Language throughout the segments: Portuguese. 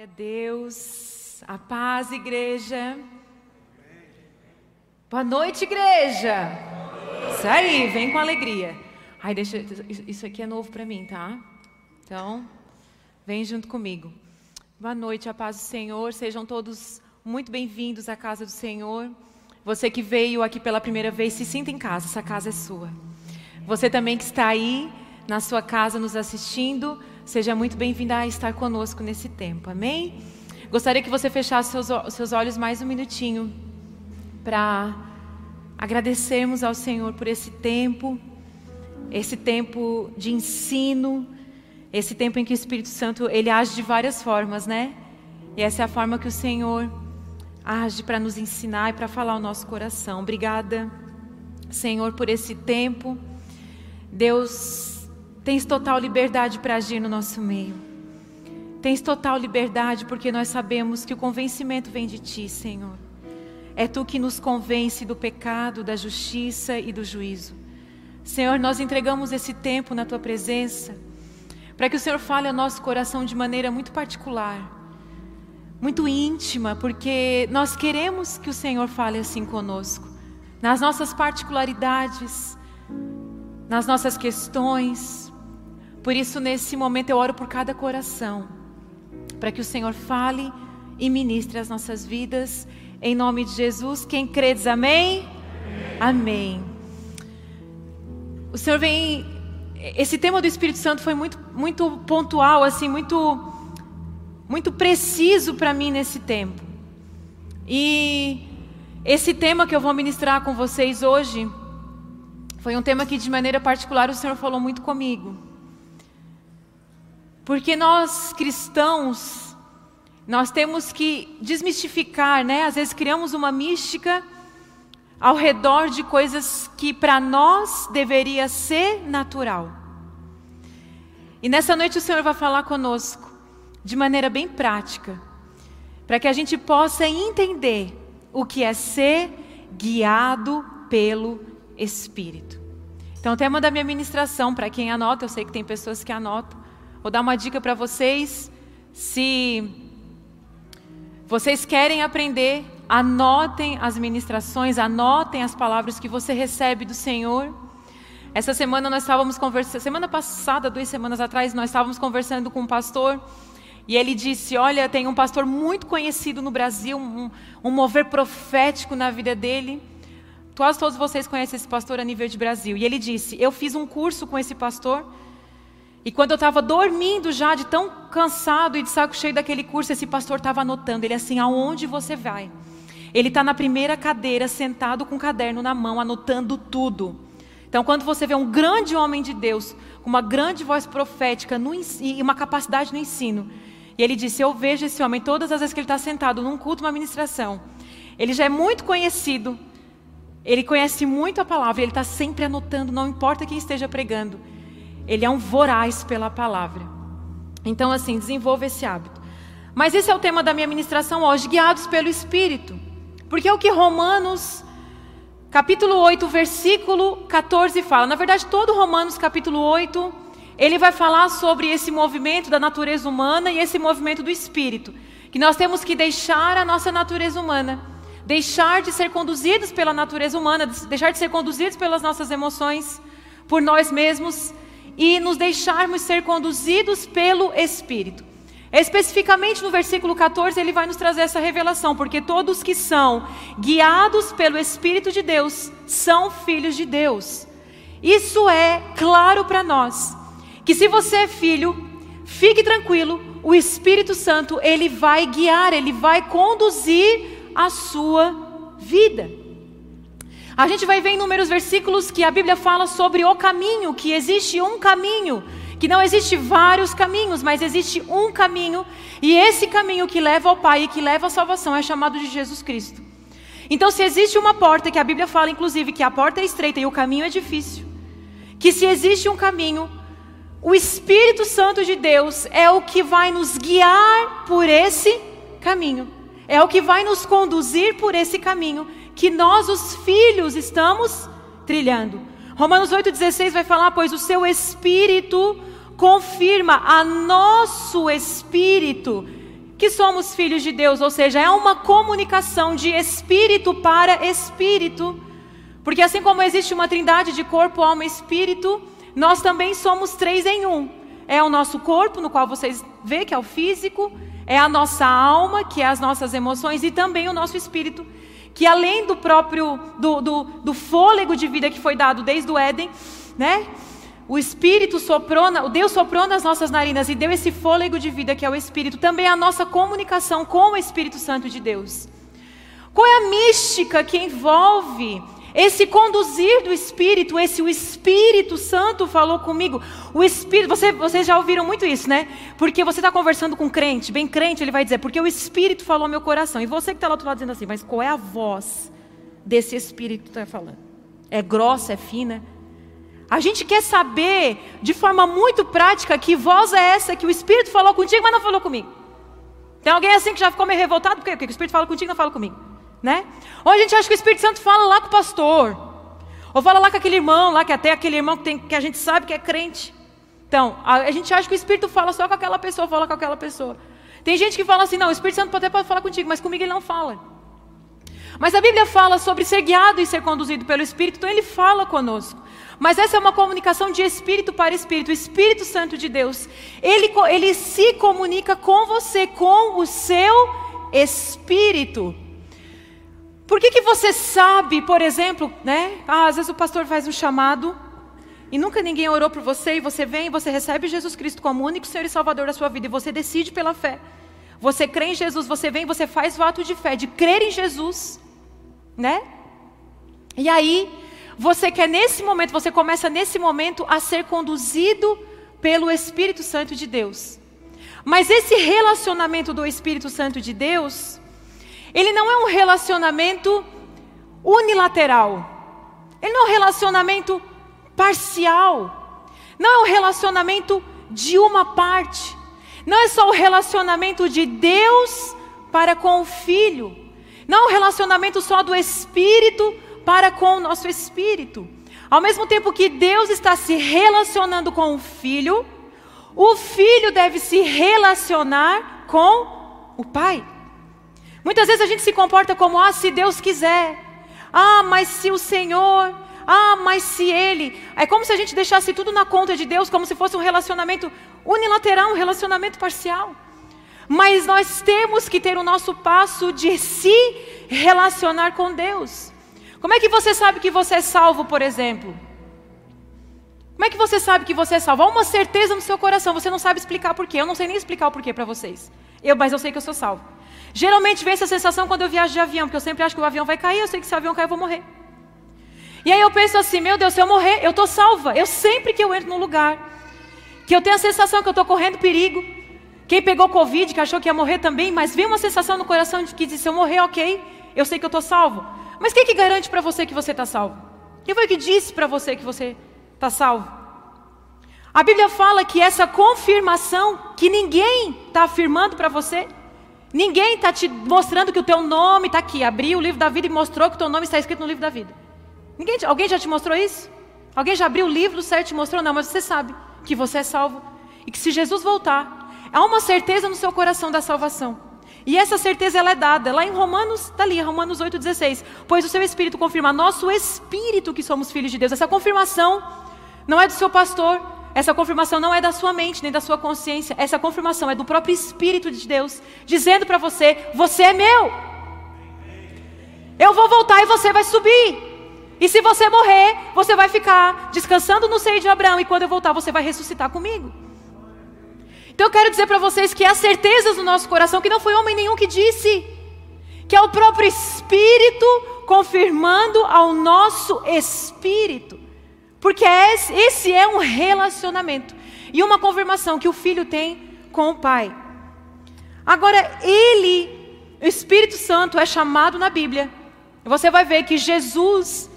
Glória a Deus, a paz, igreja. Boa noite, igreja. Isso aí, vem com alegria. Ai, deixa, isso aqui é novo para mim, tá? Então, vem junto comigo. Boa noite, a paz do Senhor. Sejam todos muito bem-vindos à casa do Senhor. Você que veio aqui pela primeira vez, se sinta em casa, essa casa é sua. Você também que está aí na sua casa nos assistindo, Seja muito bem-vinda a estar conosco nesse tempo, amém? Gostaria que você fechasse seus, seus olhos mais um minutinho para agradecermos ao Senhor por esse tempo, esse tempo de ensino, esse tempo em que o Espírito Santo ele age de várias formas, né? E essa é a forma que o Senhor age para nos ensinar e para falar ao nosso coração. Obrigada, Senhor, por esse tempo. Deus, Tens total liberdade para agir no nosso meio. Tens total liberdade porque nós sabemos que o convencimento vem de Ti, Senhor. É Tu que nos convence do pecado, da justiça e do juízo. Senhor, nós entregamos esse tempo na Tua presença, para que o Senhor fale ao nosso coração de maneira muito particular, muito íntima, porque nós queremos que o Senhor fale assim conosco, nas nossas particularidades, nas nossas questões, por isso, nesse momento, eu oro por cada coração, para que o Senhor fale e ministre as nossas vidas, em nome de Jesus. Quem crê amém? Amém. amém. O Senhor vem. Esse tema do Espírito Santo foi muito, muito pontual, assim, muito, muito preciso para mim nesse tempo. E esse tema que eu vou ministrar com vocês hoje foi um tema que, de maneira particular, o Senhor falou muito comigo. Porque nós cristãos, nós temos que desmistificar, né? Às vezes criamos uma mística ao redor de coisas que para nós deveria ser natural. E nessa noite o Senhor vai falar conosco de maneira bem prática, para que a gente possa entender o que é ser guiado pelo Espírito. Então, o tema da minha ministração, para quem anota, eu sei que tem pessoas que anotam, Vou dar uma dica para vocês. Se vocês querem aprender, anotem as ministrações, anotem as palavras que você recebe do Senhor. Essa semana nós estávamos conversando, semana passada, duas semanas atrás, nós estávamos conversando com um pastor e ele disse: Olha, tem um pastor muito conhecido no Brasil, um, um mover profético na vida dele. Quase todos vocês conhecem esse pastor a nível de Brasil. E ele disse: Eu fiz um curso com esse pastor e quando eu estava dormindo já, de tão cansado e de saco cheio daquele curso, esse pastor estava anotando. Ele assim: aonde você vai? Ele está na primeira cadeira, sentado com o caderno na mão, anotando tudo. Então, quando você vê um grande homem de Deus, com uma grande voz profética no, e uma capacidade no ensino, e ele disse: Eu vejo esse homem todas as vezes que ele está sentado num culto, uma ministração. Ele já é muito conhecido, ele conhece muito a palavra, ele está sempre anotando, não importa quem esteja pregando. Ele é um voraz pela palavra. Então, assim, desenvolva esse hábito. Mas esse é o tema da minha ministração hoje, guiados pelo Espírito. Porque é o que Romanos, capítulo 8, versículo 14 fala. Na verdade, todo Romanos, capítulo 8, ele vai falar sobre esse movimento da natureza humana e esse movimento do Espírito. Que nós temos que deixar a nossa natureza humana, deixar de ser conduzidos pela natureza humana, deixar de ser conduzidos pelas nossas emoções, por nós mesmos e nos deixarmos ser conduzidos pelo Espírito. Especificamente no versículo 14, ele vai nos trazer essa revelação, porque todos que são guiados pelo Espírito de Deus são filhos de Deus. Isso é claro para nós, que se você é filho, fique tranquilo, o Espírito Santo, ele vai guiar, ele vai conduzir a sua vida. A gente vai ver em inúmeros versículos que a Bíblia fala sobre o caminho, que existe um caminho, que não existe vários caminhos, mas existe um caminho, e esse caminho que leva ao Pai e que leva à salvação é chamado de Jesus Cristo. Então, se existe uma porta, que a Bíblia fala inclusive que a porta é estreita e o caminho é difícil, que se existe um caminho, o Espírito Santo de Deus é o que vai nos guiar por esse caminho, é o que vai nos conduzir por esse caminho que nós, os filhos, estamos trilhando. Romanos 8,16 vai falar: Pois o seu espírito confirma a nosso espírito que somos filhos de Deus, ou seja, é uma comunicação de espírito para espírito. Porque assim como existe uma trindade de corpo, alma e espírito, nós também somos três em um. É o nosso corpo, no qual vocês vê que é o físico, é a nossa alma, que é as nossas emoções, e também o nosso espírito, que além do próprio do, do, do fôlego de vida que foi dado desde o Éden, né? O Espírito soprou, o Deus soprou nas nossas narinas e deu esse fôlego de vida que é o Espírito, também a nossa comunicação com o Espírito Santo de Deus. Qual é a mística que envolve esse conduzir do Espírito, esse o Espírito Santo falou comigo. O Espírito, você, vocês já ouviram muito isso, né? Porque você está conversando com um crente, bem crente, ele vai dizer, porque o Espírito falou meu coração. E você que está lá do outro lado dizendo assim, mas qual é a voz desse Espírito que está falando? É grossa, é fina? A gente quer saber de forma muito prática que voz é essa que o Espírito falou contigo, mas não falou comigo. Tem alguém assim que já ficou meio revoltado? Porque o Espírito fala contigo e não fala comigo. Né? Ou a gente acha que o Espírito Santo fala lá com o pastor. Ou fala lá com aquele irmão, lá que até aquele irmão que, tem, que a gente sabe que é crente. Então, a, a, gente acha que o Espírito fala só com aquela pessoa, fala com aquela pessoa. Tem gente que fala assim, não, o Espírito Santo até pode falar contigo, mas comigo ele não fala. Mas a Bíblia fala sobre ser guiado e ser conduzido pelo Espírito, então ele fala conosco. Mas essa é uma comunicação de espírito para espírito. O Espírito Santo de Deus, ele, ele se comunica com você, com o seu espírito. Por que, que você sabe, por exemplo, né? Ah, às vezes o pastor faz um chamado e nunca ninguém orou por você e você vem e você recebe Jesus Cristo como único Senhor e Salvador da sua vida e você decide pela fé. Você crê em Jesus, você vem, você faz o ato de fé, de crer em Jesus, né? E aí, você quer nesse momento, você começa nesse momento a ser conduzido pelo Espírito Santo de Deus. Mas esse relacionamento do Espírito Santo de Deus, ele não é um relacionamento unilateral. Ele não é um relacionamento parcial. Não é um relacionamento de uma parte. Não é só o relacionamento de Deus para com o Filho. Não é um relacionamento só do Espírito para com o nosso espírito. Ao mesmo tempo que Deus está se relacionando com o filho, o filho deve se relacionar com o pai. Muitas vezes a gente se comporta como, ah, se Deus quiser, ah, mas se o Senhor, ah, mas se Ele. É como se a gente deixasse tudo na conta de Deus, como se fosse um relacionamento unilateral, um relacionamento parcial. Mas nós temos que ter o nosso passo de se relacionar com Deus. Como é que você sabe que você é salvo, por exemplo? Como é que você sabe que você é salvo? Há uma certeza no seu coração, você não sabe explicar por quê. Eu não sei nem explicar o porquê para vocês. Eu, mas eu sei que eu sou salvo. Geralmente vem essa sensação quando eu viajo de avião, porque eu sempre acho que o avião vai cair, eu sei que se o avião cair eu vou morrer. E aí eu penso assim, meu Deus, se eu morrer, eu estou salva. Eu sempre que eu entro num lugar, que eu tenho a sensação que eu estou correndo perigo. Quem pegou Covid, que achou que ia morrer também, mas vem uma sensação no coração de que se eu morrer, ok, eu sei que eu estou salvo. Mas quem que garante para você que você está salvo? Quem foi que disse para você que você está salvo? A Bíblia fala que essa confirmação, que ninguém está afirmando para você, ninguém está te mostrando que o teu nome está aqui. Abriu o livro da vida e mostrou que o teu nome está escrito no livro da vida. Ninguém, alguém já te mostrou isso? Alguém já abriu o livro do céu e te mostrou? Não, mas você sabe que você é salvo. E que se Jesus voltar, há uma certeza no seu coração da salvação. E essa certeza ela é dada lá em Romanos, está ali, Romanos 8,16. Pois o seu Espírito confirma, nosso Espírito que somos filhos de Deus. Essa confirmação não é do seu pastor, essa confirmação não é da sua mente, nem da sua consciência. Essa confirmação é do próprio Espírito de Deus, dizendo para você: você é meu. Eu vou voltar e você vai subir. E se você morrer, você vai ficar descansando no seio de Abraão. E quando eu voltar, você vai ressuscitar comigo. Então eu quero dizer para vocês que há certezas no nosso coração que não foi homem nenhum que disse, que é o próprio Espírito confirmando ao nosso espírito. Porque esse é um relacionamento e uma confirmação que o filho tem com o pai. Agora, ele, o Espírito Santo, é chamado na Bíblia. Você vai ver que Jesus,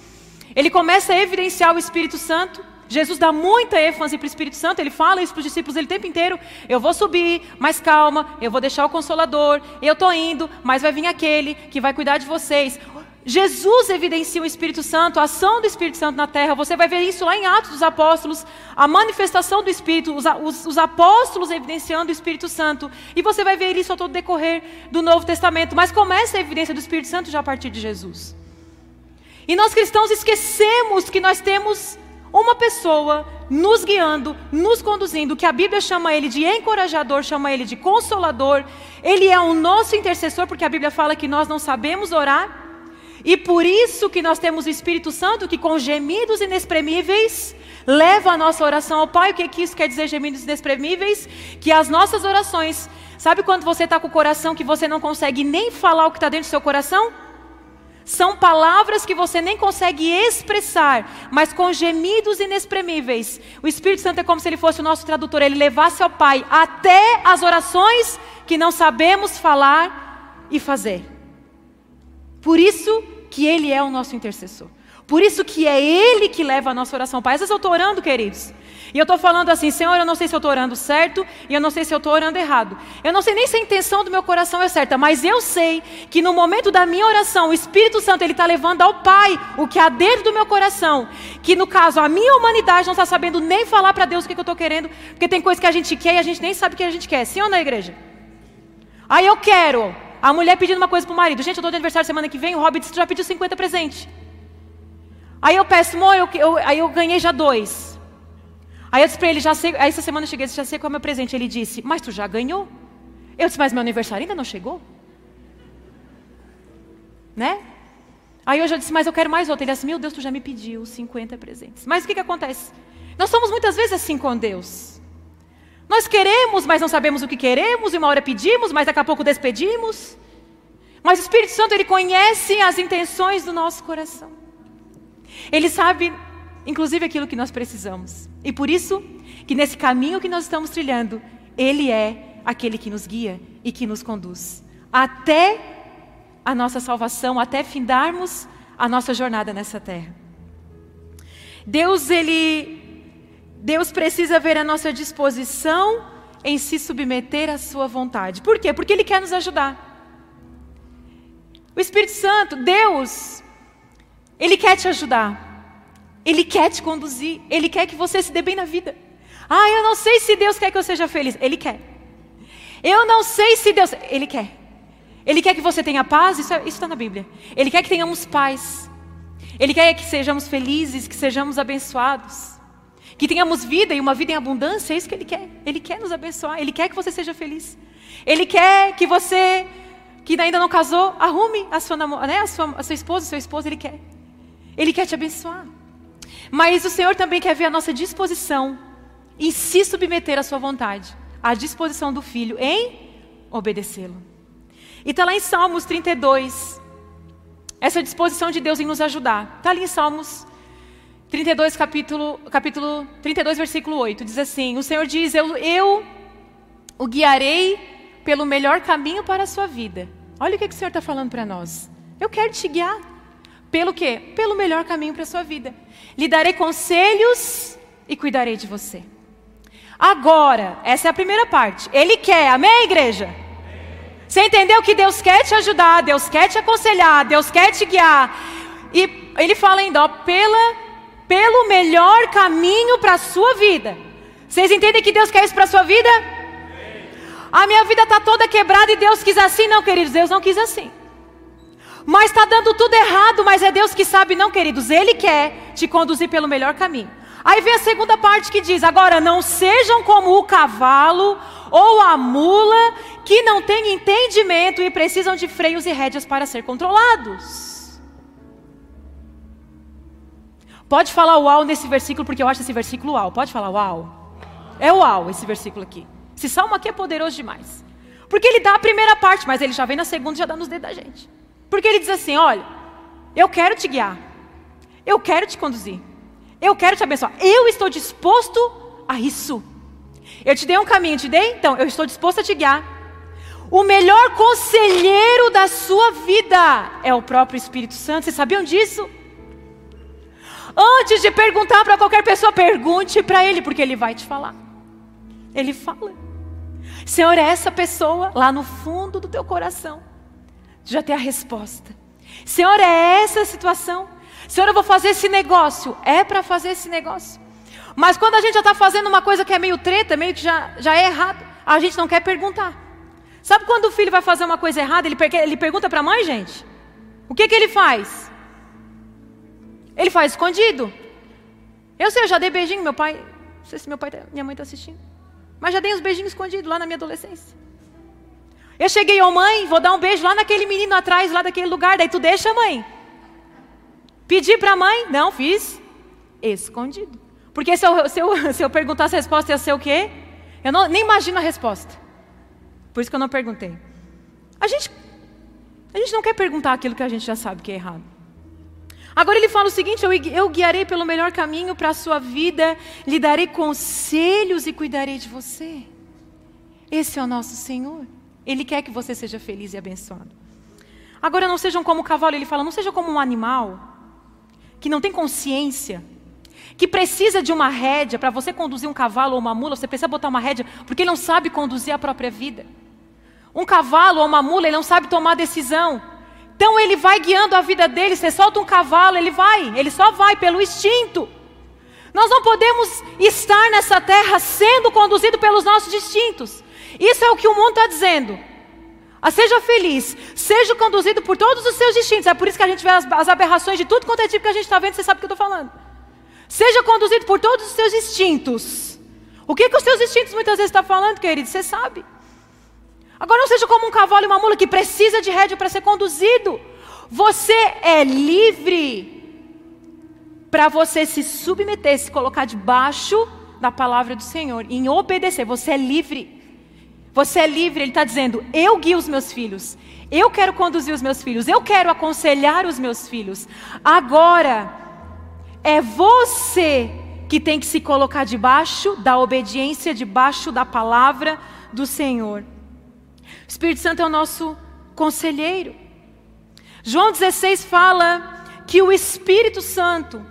ele começa a evidenciar o Espírito Santo Jesus dá muita ênfase para o Espírito Santo, ele fala isso para os discípulos ele, o tempo inteiro. Eu vou subir, mas calma, eu vou deixar o consolador, eu estou indo, mas vai vir aquele que vai cuidar de vocês. Jesus evidencia o Espírito Santo, a ação do Espírito Santo na terra. Você vai ver isso lá em Atos dos Apóstolos, a manifestação do Espírito, os, os, os, apóstolos evidenciando o Espírito Santo. E você vai ver isso ao todo decorrer do Novo Testamento. Mas começa a evidência do Espírito Santo já a partir de Jesus. E nós cristãos esquecemos que nós temos uma pessoa nos guiando, nos conduzindo, que a Bíblia chama ele de encorajador, chama ele de consolador. Ele é o nosso intercessor, porque a Bíblia fala que nós não sabemos orar. E por isso que nós temos o Espírito Santo que com gemidos inexprimíveis leva a nossa oração ao Pai. O que, que isso quer dizer, gemidos inexprimíveis? Que as nossas orações, sabe quando você está com o coração que você não consegue nem falar o que está dentro do seu coração? São palavras que você nem consegue expressar, mas com gemidos inexprimíveis. O Espírito Santo é como se ele fosse o nosso tradutor, ele levasse ao Pai até as orações que não sabemos falar e fazer. Por isso que Ele é o nosso intercessor. Por isso que é Ele que leva a nossa oração. Pai, às vezes eu estou orando, queridos. E eu estou falando assim, Senhor, eu não sei se eu estou orando certo e eu não sei se eu estou orando errado. Eu não sei nem se a intenção do meu coração é certa, mas eu sei que no momento da minha oração, o Espírito Santo ele está levando ao Pai o que há dentro do meu coração. Que no caso a minha humanidade não está sabendo nem falar para Deus o que, que eu estou querendo, porque tem coisa que a gente quer e a gente nem sabe o que a gente quer. Sim ou não, igreja? Aí eu quero. A mulher pedindo uma coisa pro marido. Gente, eu estou de aniversário semana que vem, o Hobbit já pediu 50 presentes. Aí eu peço, amor, eu, eu, aí eu ganhei já dois. Aí eu disse para ele, já sei, aí essa semana eu cheguei, já sei qual é o meu presente. Ele disse, mas tu já ganhou? Eu disse, mas meu aniversário ainda não chegou? Né? Aí eu já disse, mas eu quero mais outro. Ele disse, meu Deus, tu já me pediu 50 presentes. Mas o que, que acontece? Nós somos muitas vezes assim com Deus. Nós queremos, mas não sabemos o que queremos, e uma hora pedimos, mas daqui a pouco despedimos. Mas o Espírito Santo, ele conhece as intenções do nosso coração. Ele sabe, inclusive, aquilo que nós precisamos. E por isso, que nesse caminho que nós estamos trilhando, Ele é aquele que nos guia e que nos conduz. Até a nossa salvação, até findarmos a nossa jornada nessa terra. Deus, Ele Deus precisa ver a nossa disposição em se submeter à Sua vontade. Por quê? Porque Ele quer nos ajudar. O Espírito Santo, Deus, Ele quer te ajudar. Ele quer te conduzir. Ele quer que você se dê bem na vida. Ah, eu não sei se Deus quer que eu seja feliz. Ele quer. Eu não sei se Deus. Ele quer. Ele quer que você tenha paz. Isso é, está na Bíblia. Ele quer que tenhamos paz. Ele quer que sejamos felizes, que sejamos abençoados que tenhamos vida e uma vida em abundância, é isso que Ele quer. Ele quer nos abençoar, Ele quer que você seja feliz. Ele quer que você, que ainda não casou, arrume a sua, né, a sua, a sua esposa, seu esposo, Ele quer. Ele quer te abençoar. Mas o Senhor também quer ver a nossa disposição em se submeter à Sua vontade, à disposição do Filho em obedecê-lo. E está lá em Salmos 32, essa disposição de Deus em nos ajudar. Está ali em Salmos 32, capítulo, capítulo 32, versículo 8, diz assim: O Senhor diz: eu, eu o guiarei pelo melhor caminho para a sua vida. Olha o que, que o Senhor está falando para nós. Eu quero te guiar. Pelo quê? Pelo melhor caminho para a sua vida. Lhe darei conselhos e cuidarei de você. Agora, essa é a primeira parte. Ele quer, amém, igreja? Você entendeu que Deus quer te ajudar, Deus quer te aconselhar, Deus quer te guiar. E ele fala ainda, ó, pela pelo melhor caminho para a sua vida. Vocês entendem que Deus quer isso para a sua vida? A minha vida está toda quebrada e Deus quis assim? Não, queridos, Deus não quis assim. Mas está dando tudo errado, mas é Deus que sabe, não, queridos. Ele quer te conduzir pelo melhor caminho. Aí vem a segunda parte que diz: agora não sejam como o cavalo ou a mula que não têm entendimento e precisam de freios e rédeas para ser controlados. Pode falar uau nesse versículo, porque eu acho esse versículo uau. Pode falar uau. É uau esse versículo aqui. Esse salmo aqui é poderoso demais. Porque ele dá a primeira parte, mas ele já vem na segunda e já dá nos dedos da gente. Porque ele diz assim: olha, eu quero te guiar. Eu quero te conduzir. Eu quero te abençoar. Eu estou disposto a isso. Eu te dei um caminho, te dei? Então, eu estou disposto a te guiar. O melhor conselheiro da sua vida é o próprio Espírito Santo. Vocês sabiam disso? Antes de perguntar para qualquer pessoa, pergunte para ele, porque ele vai te falar. Ele fala. Senhor, é essa pessoa lá no fundo do teu coração. Já tem a resposta. Senhor, é essa situação. Senhor, eu vou fazer esse negócio. É para fazer esse negócio. Mas quando a gente já está fazendo uma coisa que é meio treta, meio que já, já é errado, a gente não quer perguntar. Sabe quando o filho vai fazer uma coisa errada, ele, ele pergunta para a mãe, gente? O que, que ele faz? Ele faz escondido. Eu sei, eu já dei beijinho, meu pai. Não sei se meu pai, tá, minha mãe está assistindo. Mas já dei uns beijinhos escondidos lá na minha adolescência. Eu cheguei, ô oh, mãe, vou dar um beijo lá naquele menino atrás, lá daquele lugar. Daí tu deixa, mãe. Pedi para a mãe? Não, fiz. Escondido. Porque se eu, se eu, se eu perguntasse a resposta ia ser o quê? Eu não, nem imagino a resposta. Por isso que eu não perguntei. A gente, a gente não quer perguntar aquilo que a gente já sabe que é errado. Agora ele fala o seguinte: eu, guiarei pelo melhor caminho para a sua vida, lhe darei conselhos e cuidarei de você. Esse é o nosso Senhor. Ele quer que você seja feliz e abençoado. Agora não sejam como o cavalo, ele fala, não seja como um animal que não tem consciência, que precisa de uma rédea para você conduzir um cavalo ou uma mula, você precisa botar uma rédea porque ele não sabe conduzir a própria vida. Um cavalo ou uma mula, ele não sabe tomar decisão. Então ele vai guiando a vida dele. Você solta um cavalo, ele vai, ele só vai pelo instinto. Nós não podemos estar nessa terra sendo conduzido pelos nossos instintos. Isso é o que o mundo está dizendo. Ah, seja feliz, seja conduzido por todos os seus instintos. É por isso que a gente vê as, as aberrações de tudo quanto é tipo que a gente está vendo, você sabe o que eu estou falando. Seja conduzido por todos os seus instintos. O que, que os seus instintos muitas vezes estão tá falando, querido? Você sabe. Agora não seja como um cavalo e uma mula que precisa de rédea para ser conduzido. Você é livre para você se submeter, se colocar debaixo da palavra do Senhor, em obedecer. Você é livre. Você é livre, ele está dizendo: eu guio os meus filhos, eu quero conduzir os meus filhos, eu quero aconselhar os meus filhos. Agora, é você que tem que se colocar debaixo da obediência, debaixo da palavra do Senhor. Espírito Santo é o nosso conselheiro. João 16 fala que o Espírito Santo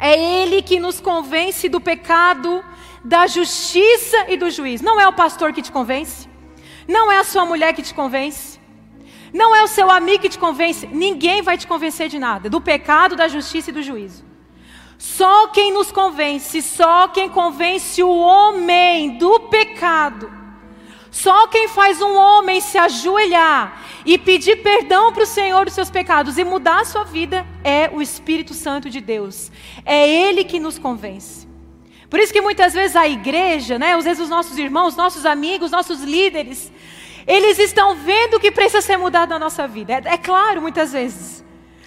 é ele que nos convence do pecado, da justiça e do juízo. Não é o pastor que te convence, não é a sua mulher que te convence, não é o seu amigo que te convence, ninguém vai te convencer de nada, do pecado, da justiça e do juízo. Só quem nos convence, só quem convence o homem do pecado, só quem faz um homem se ajoelhar e pedir perdão para o Senhor dos seus pecados e mudar a sua vida é o Espírito Santo de Deus. É Ele que nos convence. Por isso que muitas vezes a igreja, né, às vezes os nossos irmãos, nossos amigos, nossos líderes, eles estão vendo que precisa ser mudado na nossa vida. É, é claro, muitas vezes.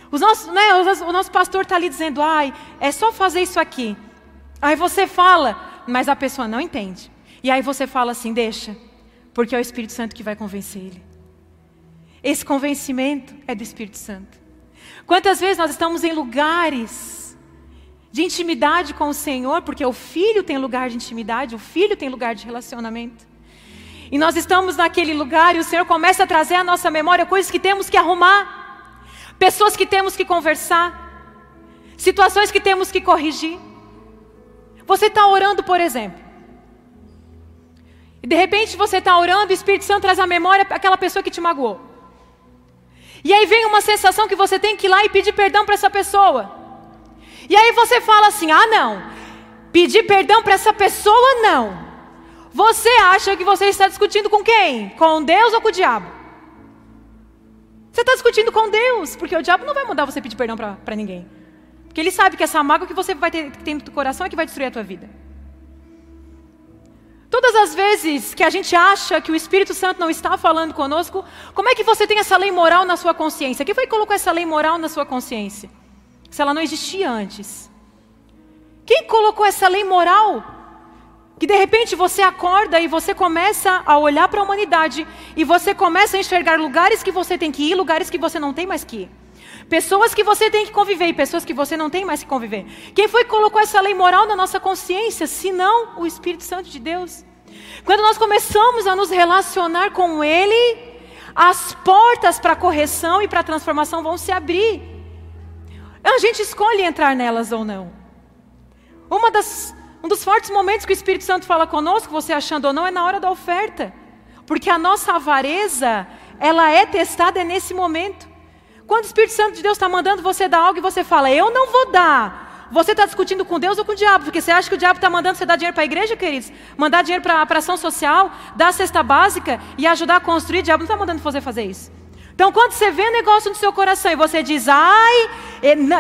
Os nossos, né, o nosso pastor está ali dizendo, ai, é só fazer isso aqui. Aí você fala, mas a pessoa não entende. E aí você fala assim, deixa, porque é o Espírito Santo que vai convencer ele. Esse convencimento é do Espírito Santo. Quantas vezes nós estamos em lugares de intimidade com o Senhor, porque o filho tem lugar de intimidade, o filho tem lugar de relacionamento. E nós estamos naquele lugar e o Senhor começa a trazer à nossa memória coisas que temos que arrumar pessoas que temos que conversar, situações que temos que corrigir. Você está orando, por exemplo, e de repente você está orando, o Espírito Santo traz à memória aquela pessoa que te magoou. E aí vem uma sensação que você tem que ir lá e pedir perdão para essa pessoa. E aí você fala assim: ah, não, pedir perdão para essa pessoa não. Você acha que você está discutindo com quem? Com Deus ou com o diabo? Você está discutindo com Deus, porque o diabo não vai mandar você pedir perdão para ninguém. Porque ele sabe que essa mágoa que você vai ter, que tem no teu coração é que vai destruir a tua vida. Todas as vezes que a gente acha que o Espírito Santo não está falando conosco, como é que você tem essa lei moral na sua consciência? Quem foi que colocou essa lei moral na sua consciência? Se ela não existia antes. Quem colocou essa lei moral que de repente você acorda e você começa a olhar para a humanidade e você começa a enxergar lugares que você tem que ir, lugares que você não tem mais que ir. Pessoas que você tem que conviver e pessoas que você não tem mais que conviver. Quem foi que colocou essa lei moral na nossa consciência, se não o Espírito Santo de Deus? Quando nós começamos a nos relacionar com Ele, as portas para correção e para transformação vão se abrir. A gente escolhe entrar nelas ou não. Uma das um dos fortes momentos que o Espírito Santo fala conosco, você achando ou não, é na hora da oferta. Porque a nossa avareza, ela é testada nesse momento. Quando o Espírito Santo de Deus está mandando você dar algo e você fala, eu não vou dar. Você está discutindo com Deus ou com o diabo? Porque você acha que o diabo está mandando você dar dinheiro para a igreja, queridos? Mandar dinheiro para a ação social, dar a cesta básica e ajudar a construir? O diabo não está mandando você fazer isso. Então, quando você vê um negócio no seu coração e você diz, ai,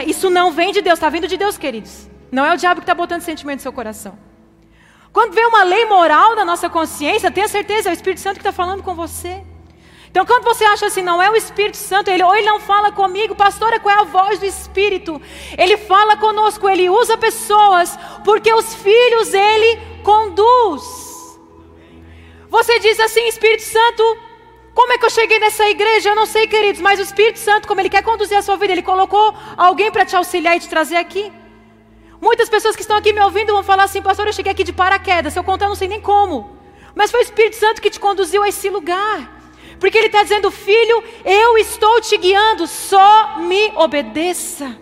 isso não vem de Deus, está vindo de Deus, queridos. Não é o diabo que está botando sentimento no seu coração. Quando vem uma lei moral na nossa consciência, tenha certeza, é o Espírito Santo que está falando com você. Então, quando você acha assim, não é o Espírito Santo, ele, ou ele não fala comigo, pastora, qual é a voz do Espírito? Ele fala conosco, ele usa pessoas, porque os filhos ele conduz. Você diz assim, Espírito Santo, como é que eu cheguei nessa igreja? Eu não sei, queridos, mas o Espírito Santo, como ele quer conduzir a sua vida, ele colocou alguém para te auxiliar e te trazer aqui. Muitas pessoas que estão aqui me ouvindo vão falar assim, pastor, eu cheguei aqui de paraquedas, se eu contar, eu não sei nem como. Mas foi o Espírito Santo que te conduziu a esse lugar. Porque Ele está dizendo, filho, eu estou te guiando, só me obedeça.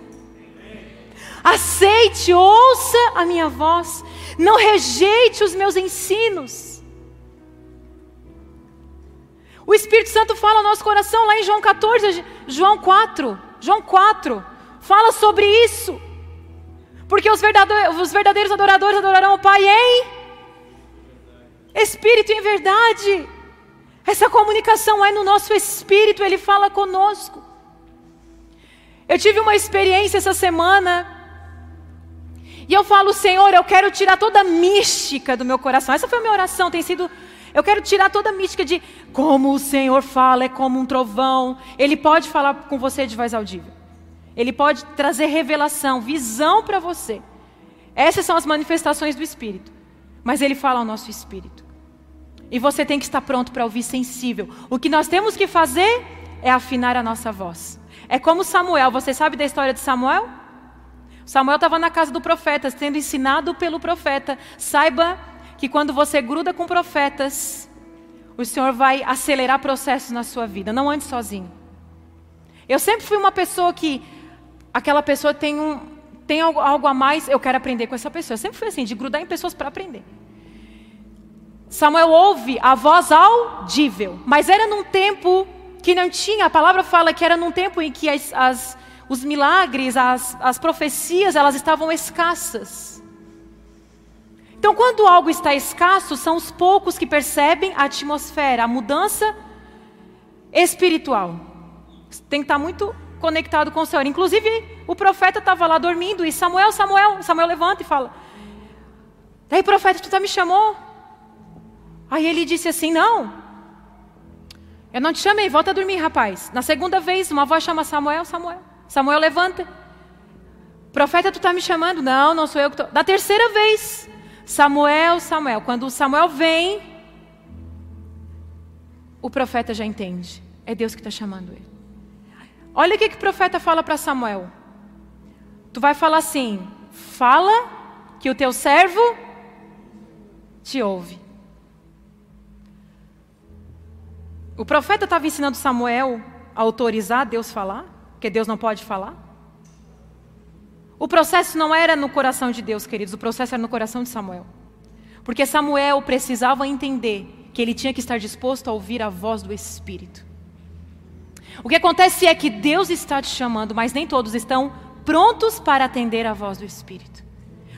Aceite, ouça a minha voz, não rejeite os meus ensinos. O Espírito Santo fala no nosso coração lá em João 14, João 4, João 4, fala sobre isso. Porque os verdadeiros, os verdadeiros adoradores adorarão o Pai em espírito em verdade. Essa comunicação é no nosso espírito, ele fala conosco. Eu tive uma experiência essa semana. E eu falo, Senhor, eu quero tirar toda a mística do meu coração. Essa foi a minha oração, tem sido. Eu quero tirar toda a mística de como o Senhor fala, é como um trovão. Ele pode falar com você de voz audível. Ele pode trazer revelação, visão para você. Essas são as manifestações do Espírito. Mas ele fala ao nosso espírito. E você tem que estar pronto para ouvir sensível. O que nós temos que fazer é afinar a nossa voz. É como Samuel. Você sabe da história de Samuel? Samuel estava na casa do profeta, sendo ensinado pelo profeta. Saiba que quando você gruda com profetas, o Senhor vai acelerar processos na sua vida. Não ande sozinho. Eu sempre fui uma pessoa que, aquela pessoa tem, um, tem algo, algo a mais, eu quero aprender com essa pessoa. Eu sempre fui assim, de grudar em pessoas para aprender. Samuel ouve a voz audível, mas era num tempo que não tinha, a palavra fala que era num tempo em que as, as, os milagres, as, as profecias, elas estavam escassas. Então, quando algo está escasso, são os poucos que percebem a atmosfera, a mudança espiritual. Tem que estar muito conectado com o Senhor. Inclusive, o profeta estava lá dormindo e Samuel, Samuel, Samuel levanta e fala: Ei, profeta, tu tá me chamou? Aí ele disse assim: Não, eu não te chamei, volta a dormir, rapaz. Na segunda vez, uma voz chama Samuel, Samuel. Samuel levanta. Profeta, tu está me chamando? Não, não sou eu que estou. Da terceira vez, Samuel, Samuel. Quando Samuel vem, o profeta já entende. É Deus que está chamando ele. Olha o que, que o profeta fala para Samuel. Tu vai falar assim: fala que o teu servo te ouve. O profeta estava ensinando Samuel a autorizar Deus falar, porque Deus não pode falar. O processo não era no coração de Deus, queridos, o processo era no coração de Samuel. Porque Samuel precisava entender que ele tinha que estar disposto a ouvir a voz do Espírito. O que acontece é que Deus está te chamando, mas nem todos estão prontos para atender a voz do Espírito.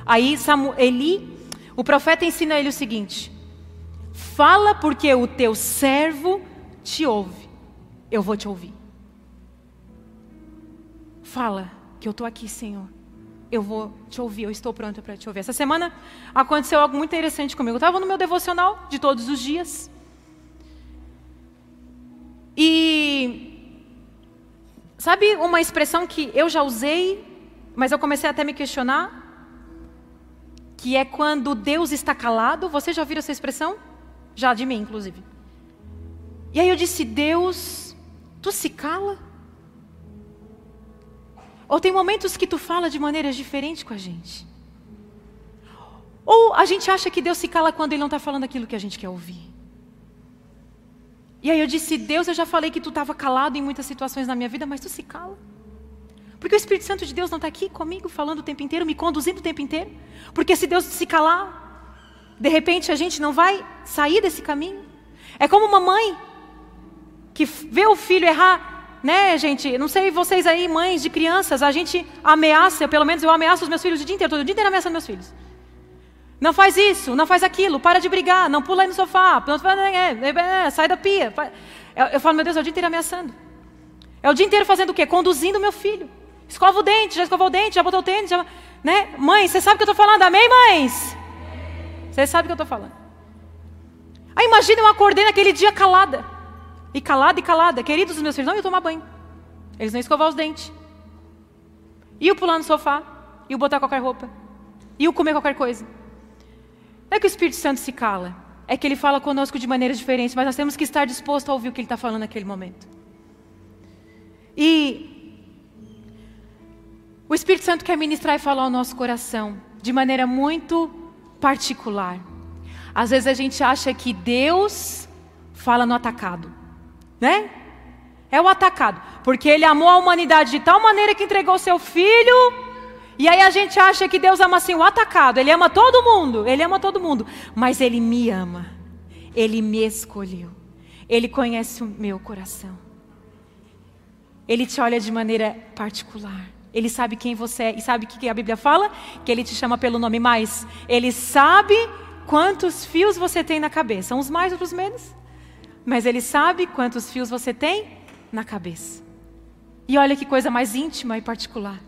Aí Samuel, Eli, o profeta ensina ele o seguinte: Fala porque o teu servo te ouve, eu vou te ouvir. Fala que eu estou aqui, Senhor. Eu vou te ouvir, eu estou pronta para te ouvir. Essa semana aconteceu algo muito interessante comigo. Eu estava no meu devocional de todos os dias. E sabe uma expressão que eu já usei, mas eu comecei até a me questionar? Que é quando Deus está calado. Você já ouviu essa expressão? Já de mim, inclusive. E aí eu disse: Deus, tu se cala? Ou tem momentos que tu fala de maneiras diferentes com a gente? Ou a gente acha que Deus se cala quando Ele não está falando aquilo que a gente quer ouvir? E aí eu disse: Deus, eu já falei que tu estava calado em muitas situações na minha vida, mas tu se cala. Porque o Espírito Santo de Deus não está aqui comigo, falando o tempo inteiro, me conduzindo o tempo inteiro. Porque se Deus se calar, de repente a gente não vai sair desse caminho. É como uma mãe que vê o filho errar né, gente? Não sei vocês aí, mães de crianças, a gente ameaça, pelo menos eu ameaço os meus filhos o dia inteiro, todo dia inteiro ameaçando meus filhos. Não faz isso, não faz aquilo, para de brigar, não pula aí no sofá, é, é, é, sai da pia. Eu, falo, meu Deus, é o dia inteiro ameaçando. É o dia inteiro fazendo o quê? Conduzindo meu filho. Escova o dente, já escovou o dente, já botou o tênis, já... né? Mãe, você sabe o que eu estou falando, amém, mães? Você sabe o que eu estou falando. Aí imagina eu acordei naquele dia calada. E calada e calada. Queridos, os meus filhos não iam tomar banho. Eles não iam escovar os dentes. Iam pular no sofá. Iam botar qualquer roupa. Iam comer qualquer coisa. Não é que o Espírito Santo se cala. É que ele fala conosco de maneiras diferentes. Mas nós temos que estar disposto a ouvir o que ele está falando naquele momento. E o Espírito Santo quer ministrar e falar ao nosso coração de maneira muito particular. Às vezes a gente acha que Deus fala no atacado, né? É o atacado, porque ele amou a humanidade de tal maneira que entregou seu filho. E aí a gente acha que Deus ama assim o atacado, ele ama todo mundo, ele ama todo mundo, mas ele me ama. Ele me escolheu. Ele conhece o meu coração. Ele te olha de maneira particular. Ele sabe quem você é. E sabe o que a Bíblia fala? Que ele te chama pelo nome mais. Ele sabe quantos fios você tem na cabeça. Uns mais, outros menos. Mas Ele sabe quantos fios você tem na cabeça. E olha que coisa mais íntima e particular.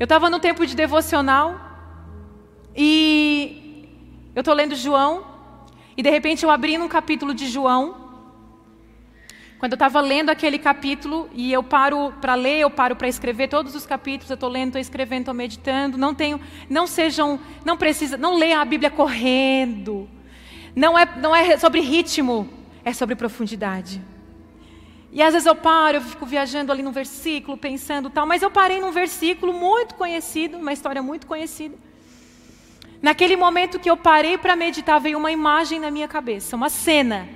Eu estava no tempo de devocional e eu estou lendo João e de repente eu abri num capítulo de João quando eu estava lendo aquele capítulo, e eu paro para ler, eu paro para escrever todos os capítulos, eu estou lendo, estou escrevendo, estou meditando, não tenho, não sejam, não precisa, não leia a Bíblia correndo. Não é, não é sobre ritmo, é sobre profundidade. E às vezes eu paro, eu fico viajando ali num versículo, pensando tal, mas eu parei num versículo muito conhecido, uma história muito conhecida. Naquele momento que eu parei para meditar, veio uma imagem na minha cabeça, uma cena.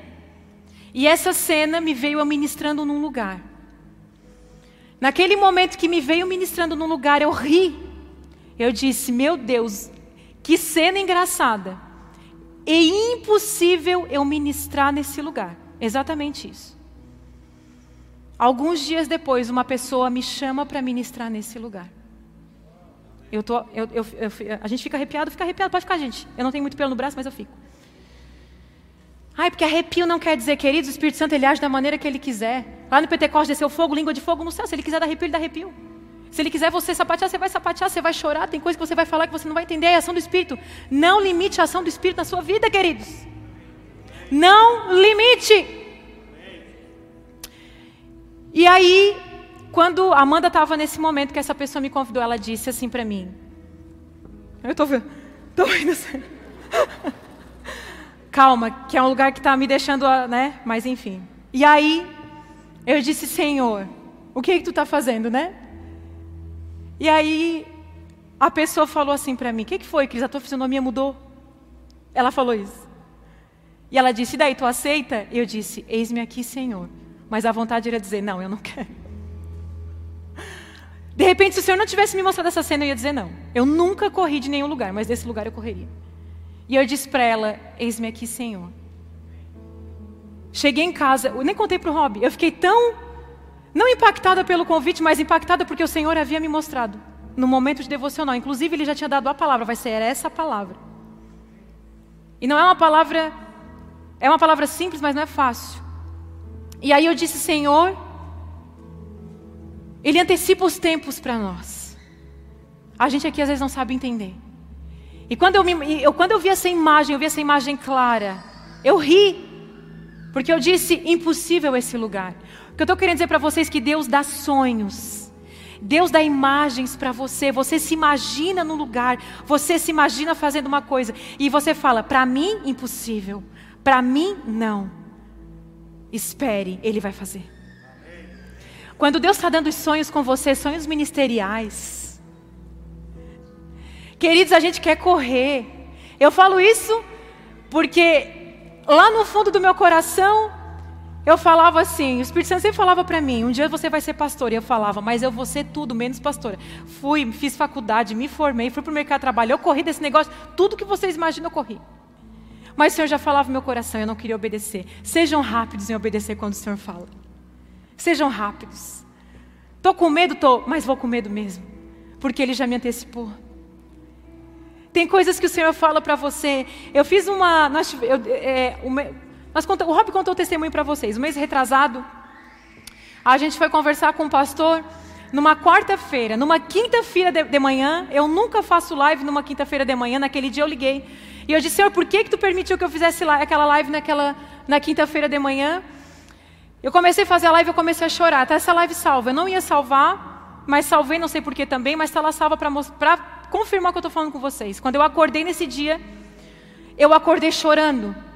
E essa cena me veio ministrando num lugar. Naquele momento que me veio ministrando num lugar, eu ri. Eu disse: Meu Deus, que cena engraçada. E impossível eu ministrar nesse lugar. Exatamente isso. Alguns dias depois, uma pessoa me chama para ministrar nesse lugar. Eu tô, eu, eu, eu, a gente fica arrepiado, fica arrepiado, pode ficar, gente. Eu não tenho muito pelo no braço, mas eu fico. Ai, porque arrepio não quer dizer, queridos, o Espírito Santo ele age da maneira que ele quiser. Lá no Pentecostes desceu fogo, língua de fogo no céu. Se ele quiser dar arrepio, ele dá arrepio. Se ele quiser você sapatear, você vai sapatear, você vai chorar, tem coisa que você vai falar que você não vai entender, é a ação do Espírito. Não limite a ação do Espírito na sua vida, queridos. Não limite. E aí, quando Amanda estava nesse momento que essa pessoa me convidou, ela disse assim para mim: Eu estou vendo, estou vendo assim. calma, que é um lugar que está me deixando, né? Mas enfim. E aí, eu disse, Senhor, o que, é que tu está fazendo, né? E aí, a pessoa falou assim para mim: O que, que foi, Cris? A tua fisionomia mudou? Ela falou isso. E ela disse: E daí, tu aceita? Eu disse: Eis-me aqui, Senhor. Mas a vontade era dizer: Não, eu não quero. De repente, se o Senhor não tivesse me mostrado essa cena, eu ia dizer: Não. Eu nunca corri de nenhum lugar, mas desse lugar eu correria. E eu disse para ela: Eis-me aqui, Senhor. Cheguei em casa, eu nem contei para o Rob. Eu fiquei tão, não impactada pelo convite, mas impactada porque o Senhor havia me mostrado no momento de devocional. Inclusive, ele já tinha dado a palavra, vai ser essa palavra. E não é uma palavra, é uma palavra simples, mas não é fácil. E aí eu disse: Senhor, Ele antecipa os tempos para nós. A gente aqui às vezes não sabe entender. E quando eu, me, eu, quando eu vi essa imagem, eu vi essa imagem clara, eu ri. Porque eu disse, impossível esse lugar. Que eu estou querendo dizer para vocês que Deus dá sonhos. Deus dá imagens para você. Você se imagina no lugar. Você se imagina fazendo uma coisa. E você fala, para mim, impossível. Para mim, não. Espere, Ele vai fazer. Quando Deus está dando os sonhos com você, sonhos ministeriais Queridos, a gente quer correr. Eu falo isso porque lá no fundo do meu coração eu falava assim, o Espírito Santo sempre falava para mim, um dia você vai ser pastor. E eu falava, mas eu vou ser tudo menos pastora. Fui, fiz faculdade, me formei, fui para o mercado de trabalho, eu corri desse negócio, tudo que vocês imaginam eu corri. Mas o Senhor já falava no meu coração, eu não queria obedecer. Sejam rápidos em obedecer quando o Senhor fala. Sejam rápidos. Tô com medo, tô, mas vou com medo mesmo, porque ele já me antecipou. Tem coisas que o Senhor fala para você. Eu fiz uma, nós, eu, é, uma conta, o Rob contou o testemunho para vocês. Um mês retrasado, a gente foi conversar com o pastor numa quarta-feira, numa quinta-feira de, de, manhã. Eu nunca faço live numa quinta-feira de manhã. Naquele dia eu liguei e eu disse: Senhor, por que que tu permitiu que eu fizesse aquela live naquela na quinta-feira de manhã? Eu comecei a fazer a live, eu comecei a chorar. Tá essa live salva. Eu não ia salvar, mas salvei, não sei porquê também, mas está lá salva para confirmar o que eu estou falando com vocês. Quando eu acordei nesse dia, eu acordei chorando.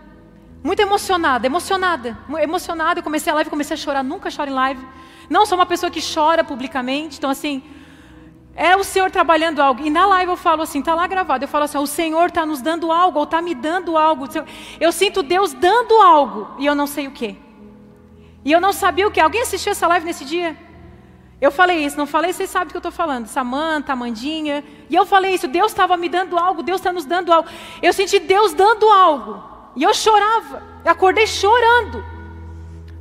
Muito emocionada, emocionada, emocionada. Eu comecei a live, comecei a chorar. Nunca choro em live. Não sou uma pessoa que chora publicamente. Então, assim, é o Senhor trabalhando algo. E na live eu falo assim, está lá gravado. Eu falo assim, o Senhor está nos dando algo, ou está me dando algo. Eu sinto Deus dando algo e eu não sei o que. E eu não sabia o que. Alguém assistiu essa live nesse dia? Eu falei isso, não falei, vocês sabem o que eu estou falando. Samanta, Amandinha. E eu falei isso, Deus estava me dando algo, Deus está nos dando algo. Eu senti Deus dando algo. E eu chorava. Eu acordei chorando.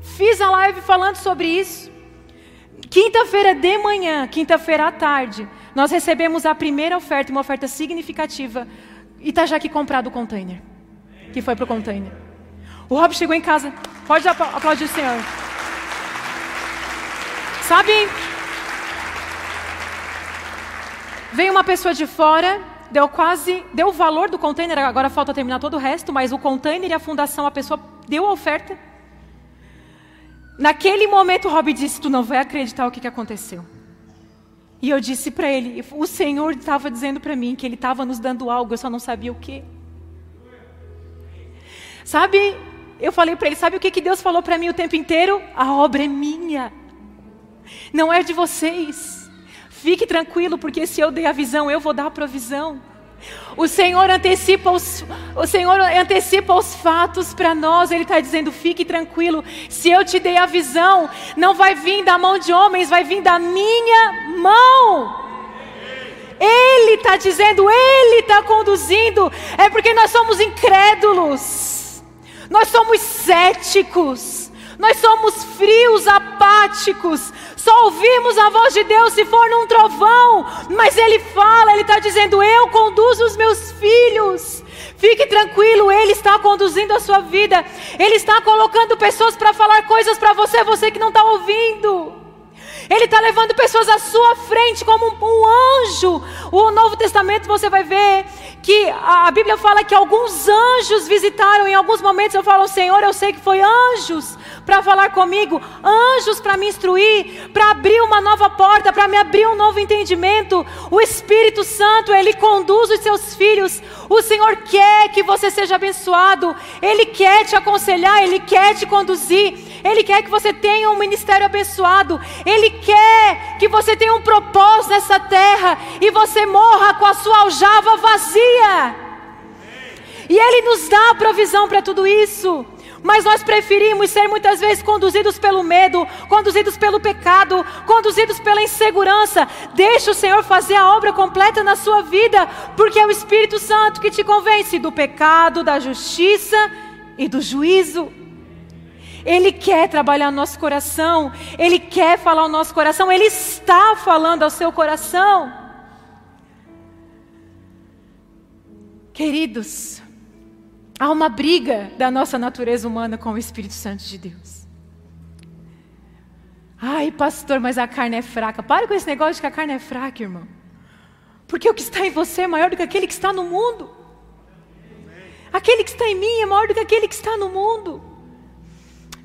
Fiz a live falando sobre isso. Quinta-feira de manhã, quinta-feira à tarde, nós recebemos a primeira oferta, uma oferta significativa. E aqui comprado o container. Que foi para o container. O Rob chegou em casa. Pode aplaudir o Senhor. Sabe? Veio uma pessoa de fora, deu quase, deu o valor do container, agora falta terminar todo o resto, mas o container e a fundação, a pessoa deu a oferta. Naquele momento, Rob disse: Tu não vai acreditar o que, que aconteceu. E eu disse para ele: O Senhor estava dizendo para mim que Ele estava nos dando algo, eu só não sabia o que. Sabe, eu falei para ele: sabe o que, que Deus falou para mim o tempo inteiro? A obra é minha, não é de vocês. Fique tranquilo, porque se eu dei a visão, eu vou dar a provisão. O Senhor antecipa os, o Senhor antecipa os fatos para nós. Ele está dizendo: fique tranquilo. Se eu te dei a visão, não vai vir da mão de homens, vai vir da minha mão. Ele está dizendo, Ele está conduzindo. É porque nós somos incrédulos. Nós somos céticos, nós somos frios, apáticos, só ouvimos a voz de Deus se for num trovão, mas Ele fala, Ele está dizendo: Eu conduzo os meus filhos. Fique tranquilo, Ele está conduzindo a sua vida, Ele está colocando pessoas para falar coisas para você, você que não está ouvindo. Ele está levando pessoas à sua frente como um, um, anjo. O Novo Testamento você vai ver que a, Bíblia fala que alguns anjos visitaram. Em alguns momentos eu falo, Senhor, eu sei que foi anjos para falar comigo, anjos para me instruir, para abrir uma nova porta, para me abrir um novo entendimento. O Espírito Santo, ele conduz os seus filhos. O Senhor quer que você seja abençoado. Ele quer te aconselhar, ele quer te conduzir. Ele quer que você tenha um ministério abençoado. Ele quer que você tenha um propósito nessa terra e você morra com a sua aljava vazia. E Ele nos dá a provisão para tudo isso. Mas nós preferimos ser muitas vezes conduzidos pelo medo, conduzidos pelo pecado, conduzidos pela insegurança. Deixa o Senhor fazer a obra completa na sua vida, porque é o Espírito Santo que te convence do pecado, da justiça e do juízo. Ele quer trabalhar no nosso coração, Ele quer falar ao nosso coração, Ele está falando ao seu coração. Queridos, há uma briga da nossa natureza humana com o Espírito Santo de Deus. Ai, pastor, mas a carne é fraca. Para com esse negócio de que a carne é fraca, irmão. Porque o que está em você é maior do que aquele que está no mundo. Aquele que está em mim é maior do que aquele que está no mundo.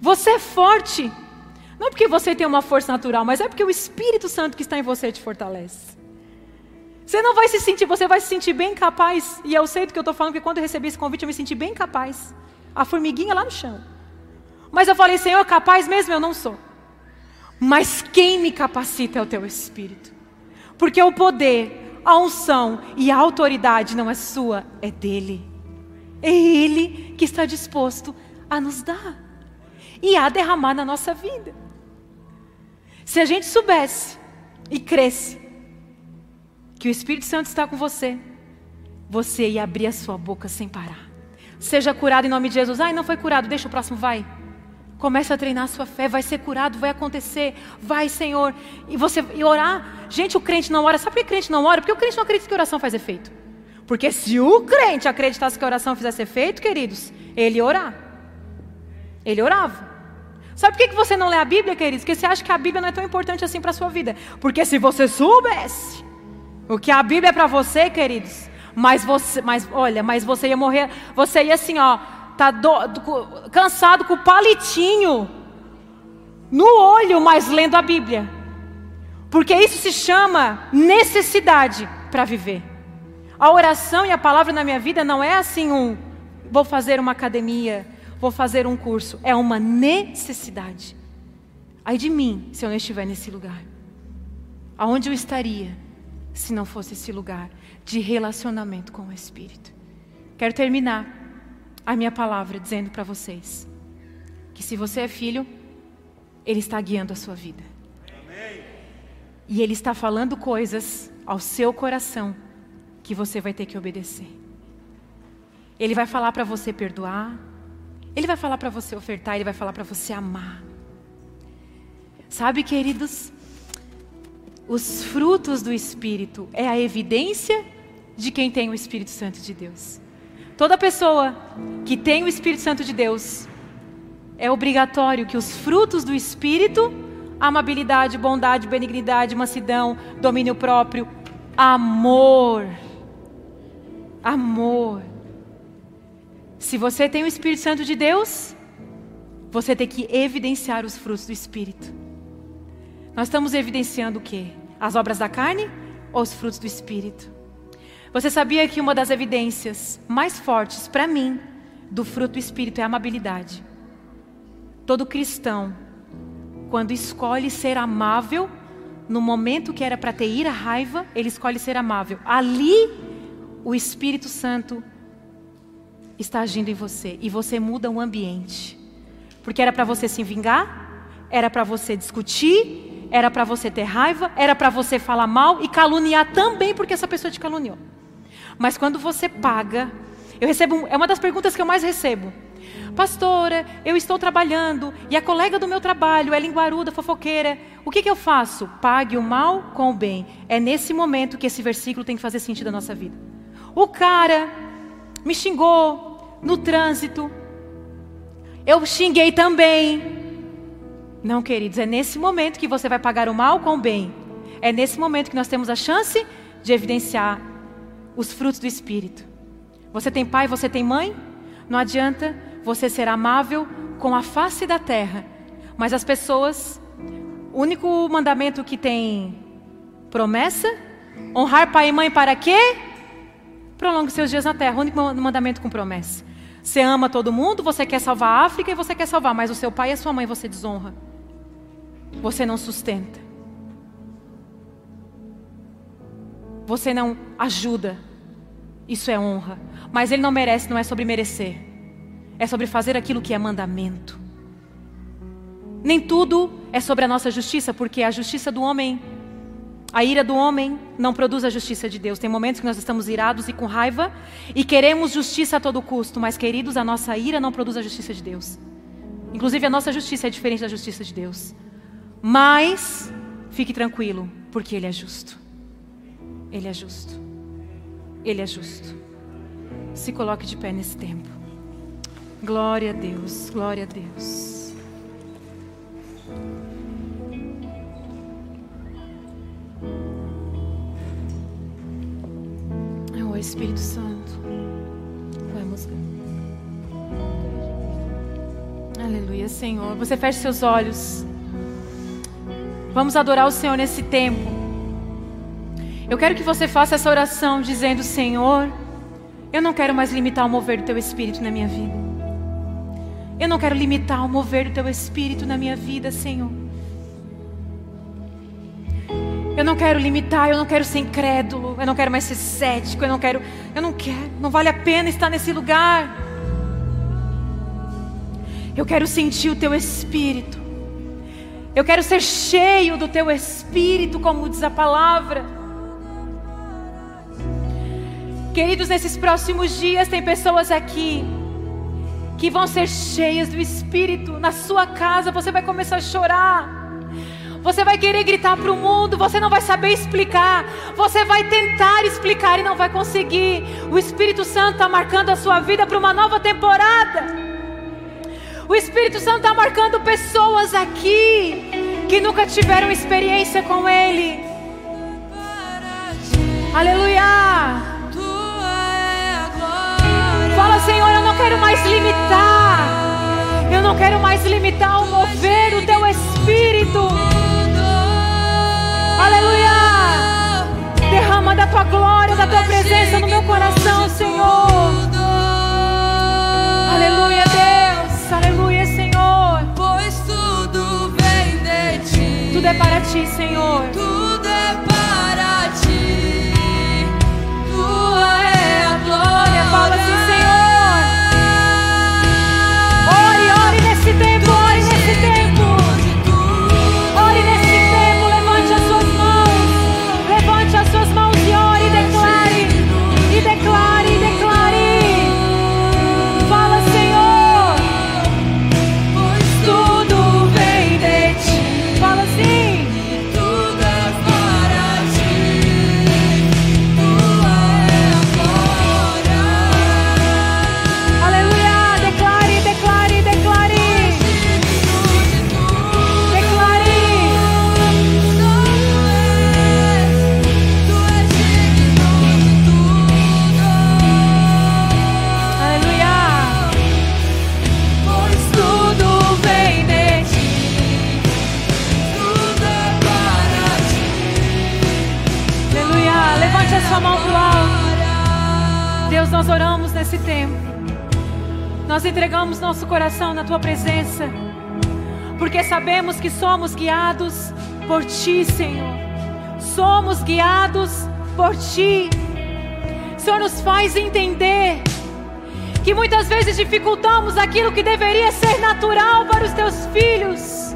Você é forte. Não é porque você tem uma força natural, mas é porque o Espírito Santo que está em você te fortalece. Você não vai se sentir, você vai se sentir bem capaz. E eu sei do que eu estou falando, porque quando eu recebi esse convite eu me senti bem capaz. A formiguinha lá no chão. Mas eu falei, Senhor, capaz mesmo eu não sou. Mas quem me capacita é o teu Espírito. Porque o poder, a unção e a autoridade não é sua, é dele. É Ele que está disposto a nos dar e a derramar na nossa vida. Se a gente soubesse e cresce que o Espírito Santo está com você, você ia abrir a sua boca sem parar. Seja curado em nome de Jesus. Ai, não foi curado, deixa o próximo, vai. Começa a treinar a sua fé, vai ser curado, vai acontecer, vai, Senhor. E você e orar. Gente, o crente não ora. Sabe por que o crente não ora? Porque o crente não acredita que oração faz efeito. Porque se o crente acreditasse que a oração fizesse efeito, queridos, ele ia orar. Ele orava. Sabe por que você não lê a Bíblia, queridos? Porque você acha que a Bíblia não é tão importante assim para a sua vida. Porque se você soubesse o que a Bíblia é para você, queridos, mas você, mas olha, mas você ia morrer, você ia assim, ó, tá do, do, cansado com o palitinho no olho, mas lendo a Bíblia. Porque isso se chama necessidade para viver. A oração e a palavra na minha vida não é assim um vou fazer uma academia, vou fazer um curso. É uma necessidade. Aí de mim, se eu não estiver nesse lugar. Aonde eu estaria se não fosse esse lugar de relacionamento com o Espírito? Quero terminar a minha palavra dizendo para vocês que se você é filho, Ele está guiando a sua vida. E Ele está falando coisas ao seu coração que você vai ter que obedecer. Ele vai falar para você perdoar, ele vai falar para você ofertar, ele vai falar para você amar. Sabe, queridos, os frutos do Espírito é a evidência de quem tem o Espírito Santo de Deus. Toda pessoa que tem o Espírito Santo de Deus, é obrigatório que os frutos do Espírito, amabilidade, bondade, benignidade, mansidão, domínio próprio, amor, amor, se você tem o Espírito Santo de Deus, você tem que evidenciar os frutos do Espírito. Nós estamos evidenciando o quê? As obras da carne ou os frutos do Espírito? Você sabia que uma das evidências mais fortes para mim do fruto do Espírito é a amabilidade? Todo cristão, quando escolhe ser amável, no momento que era para ter ira, raiva, ele escolhe ser amável. Ali, o Espírito Santo está agindo em você e você muda o ambiente. Porque era para você se vingar, era para você discutir, era para você ter raiva, era para você falar mal e caluniar também porque essa pessoa te caluniou. Mas quando você paga, eu recebo, é uma das perguntas que eu mais recebo. Pastora, eu estou trabalhando e a colega do meu trabalho é linguaruda, fofoqueira. O que, que eu faço? Pague o mal com o bem. É nesse momento que esse versículo tem que fazer sentido na nossa vida. O cara me xingou, no trânsito. Eu xinguei também. Não, queridos, é nesse momento que você vai pagar o mal com o bem. É nesse momento que nós temos a chance de evidenciar os frutos do Espírito. Você tem pai, você tem mãe? Não adianta você ser amável com a face da terra, mas as pessoas, o único mandamento que tem promessa, honrar pai e mãe para quê? Prolongue seus dias na terra, o único mandamento com promessa. Você ama todo mundo, você quer salvar a África e você quer salvar, mas o seu pai e a sua mãe você desonra. Você não sustenta. Você não ajuda. Isso é honra. Mas ele não merece, não é sobre merecer. É sobre fazer aquilo que é mandamento. Nem tudo é sobre a nossa justiça, porque a justiça do homem a ira do homem não produz a justiça de Deus. Tem momentos que nós estamos irados e com raiva e queremos justiça a todo custo, mas queridos, a nossa ira não produz a justiça de Deus. Inclusive a nossa justiça é diferente da justiça de Deus. Mas fique tranquilo, porque ele é justo. Ele é justo. Ele é justo. Se coloque de pé nesse tempo. Glória a Deus, glória a Deus. Espírito Santo. Vamos. Aleluia, Senhor. Você feche seus olhos. Vamos adorar o Senhor nesse tempo. Eu quero que você faça essa oração dizendo: Senhor, eu não quero mais limitar o mover do teu espírito na minha vida. Eu não quero limitar o mover do teu espírito na minha vida, Senhor. Eu não quero limitar, eu não quero ser incrédulo, eu não quero mais ser cético, eu não quero, eu não quero, não vale a pena estar nesse lugar. Eu quero sentir o teu espírito. Eu quero ser cheio do teu espírito, como diz a palavra. Queridos, nesses próximos dias tem pessoas aqui que vão ser cheias do Espírito. Na sua casa você vai começar a chorar. Você vai querer gritar para o mundo, você não vai saber explicar. Você vai tentar explicar e não vai conseguir. O Espírito Santo está marcando a sua vida para uma nova temporada. O Espírito Santo está marcando pessoas aqui que nunca tiveram experiência com Ele. Aleluia. Fala, Senhor, eu não quero mais limitar. Eu não quero mais limitar o mover do teu espírito. Aleluia. Derrama da tua glória, da tua presença no meu coração, Senhor. Aleluia, Deus. Aleluia, é para ti, Senhor. Entregamos nosso coração na tua presença. Porque sabemos que somos guiados por ti, Senhor. Somos guiados por ti. Senhor, nos faz entender que muitas vezes dificultamos aquilo que deveria ser natural para os teus filhos.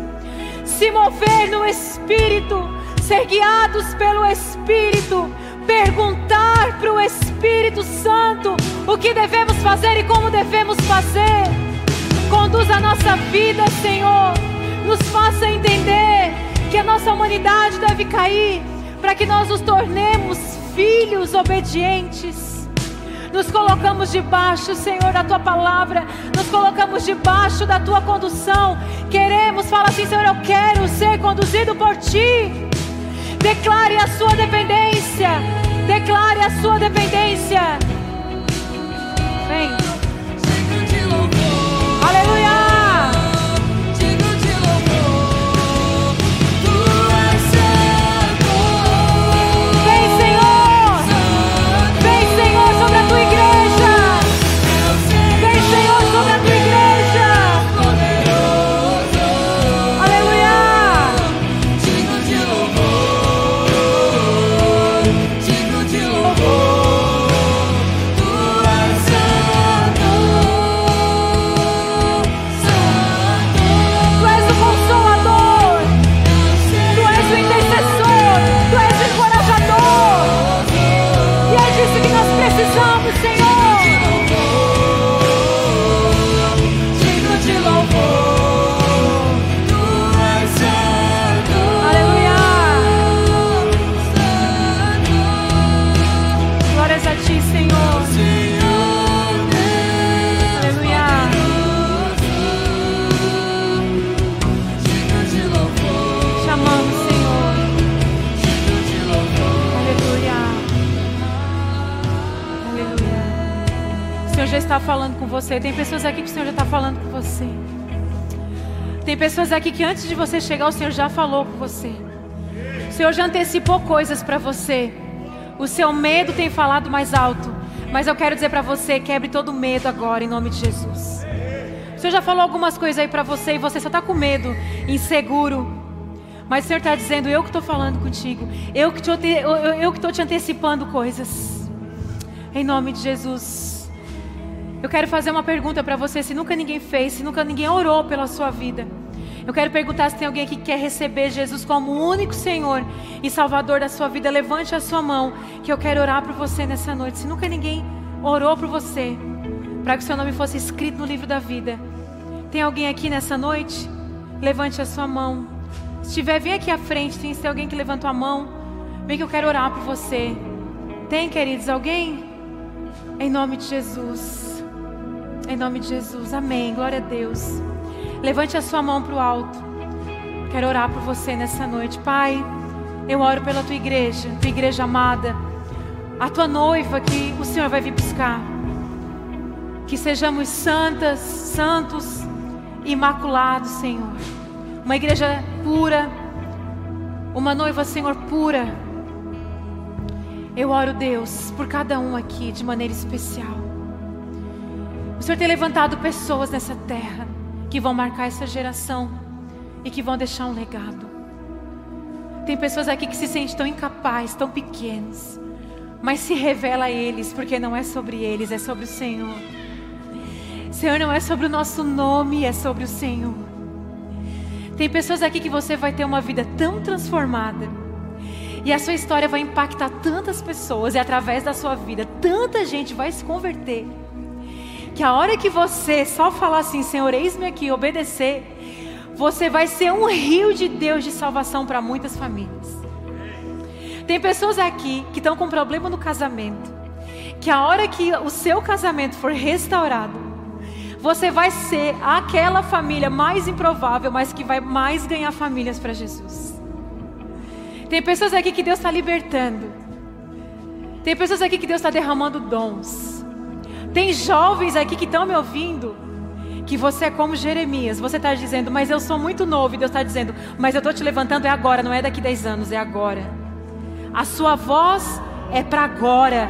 Se mover no Espírito, ser guiados pelo Espírito, perguntar para o Espírito Santo o que devemos fazer e como devemos fazer. Conduz a nossa vida, Senhor. Nos faça entender que a nossa humanidade deve cair para que nós nos tornemos filhos obedientes. Nos colocamos debaixo, Senhor, da tua palavra. Nos colocamos debaixo da tua condução. Queremos, fala assim, Senhor, eu quero ser conduzido por ti. Declare a sua dependência. Declare a sua dependência. Vem. Já está falando com você. Tem pessoas aqui que o Senhor já está falando com você. Tem pessoas aqui que antes de você chegar, o Senhor já falou com você. O Senhor já antecipou coisas para você. O seu medo tem falado mais alto. Mas eu quero dizer para você: quebre todo medo agora, em nome de Jesus. O Senhor já falou algumas coisas aí para você e você só está com medo, inseguro. Mas o Senhor está dizendo: eu que estou falando contigo. Eu que estou eu, eu, eu te antecipando coisas. Em nome de Jesus. Eu quero fazer uma pergunta para você, se nunca ninguém fez, se nunca ninguém orou pela sua vida. Eu quero perguntar se tem alguém aqui que quer receber Jesus como o único Senhor e Salvador da sua vida. Levante a sua mão, que eu quero orar por você nessa noite. Se nunca ninguém orou por você, para que o seu nome fosse escrito no livro da vida. Tem alguém aqui nessa noite? Levante a sua mão. Se tiver, vem aqui à frente. Tem, se alguém que levantou a mão, vem que eu quero orar por você. Tem, queridos, alguém? Em nome de Jesus. Em nome de Jesus. Amém. Glória a Deus. Levante a sua mão para o alto. Quero orar por você nessa noite. Pai, eu oro pela tua igreja, tua igreja amada, a tua noiva que o Senhor vai vir buscar. Que sejamos santas, santos, imaculados, Senhor. Uma igreja pura, uma noiva, Senhor, pura. Eu oro, Deus, por cada um aqui de maneira especial. O Senhor tem levantado pessoas nessa terra que vão marcar essa geração e que vão deixar um legado. Tem pessoas aqui que se sentem tão incapazes, tão pequenos, mas se revela a eles, porque não é sobre eles, é sobre o Senhor. Senhor, não é sobre o nosso nome, é sobre o Senhor. Tem pessoas aqui que você vai ter uma vida tão transformada, e a sua história vai impactar tantas pessoas, e através da sua vida, tanta gente vai se converter, que a hora que você só falar assim, Senhor, eis-me aqui, obedecer, você vai ser um rio de Deus de salvação para muitas famílias. Tem pessoas aqui que estão com problema no casamento, que a hora que o seu casamento for restaurado, você vai ser aquela família mais improvável, mas que vai mais ganhar famílias para Jesus. Tem pessoas aqui que Deus está libertando. Tem pessoas aqui que Deus está derramando dons. Tem jovens aqui que estão me ouvindo. Que você é como Jeremias. Você está dizendo, mas eu sou muito novo. E Deus está dizendo, mas eu estou te levantando é agora, não é daqui 10 anos, é agora. A sua voz é para agora.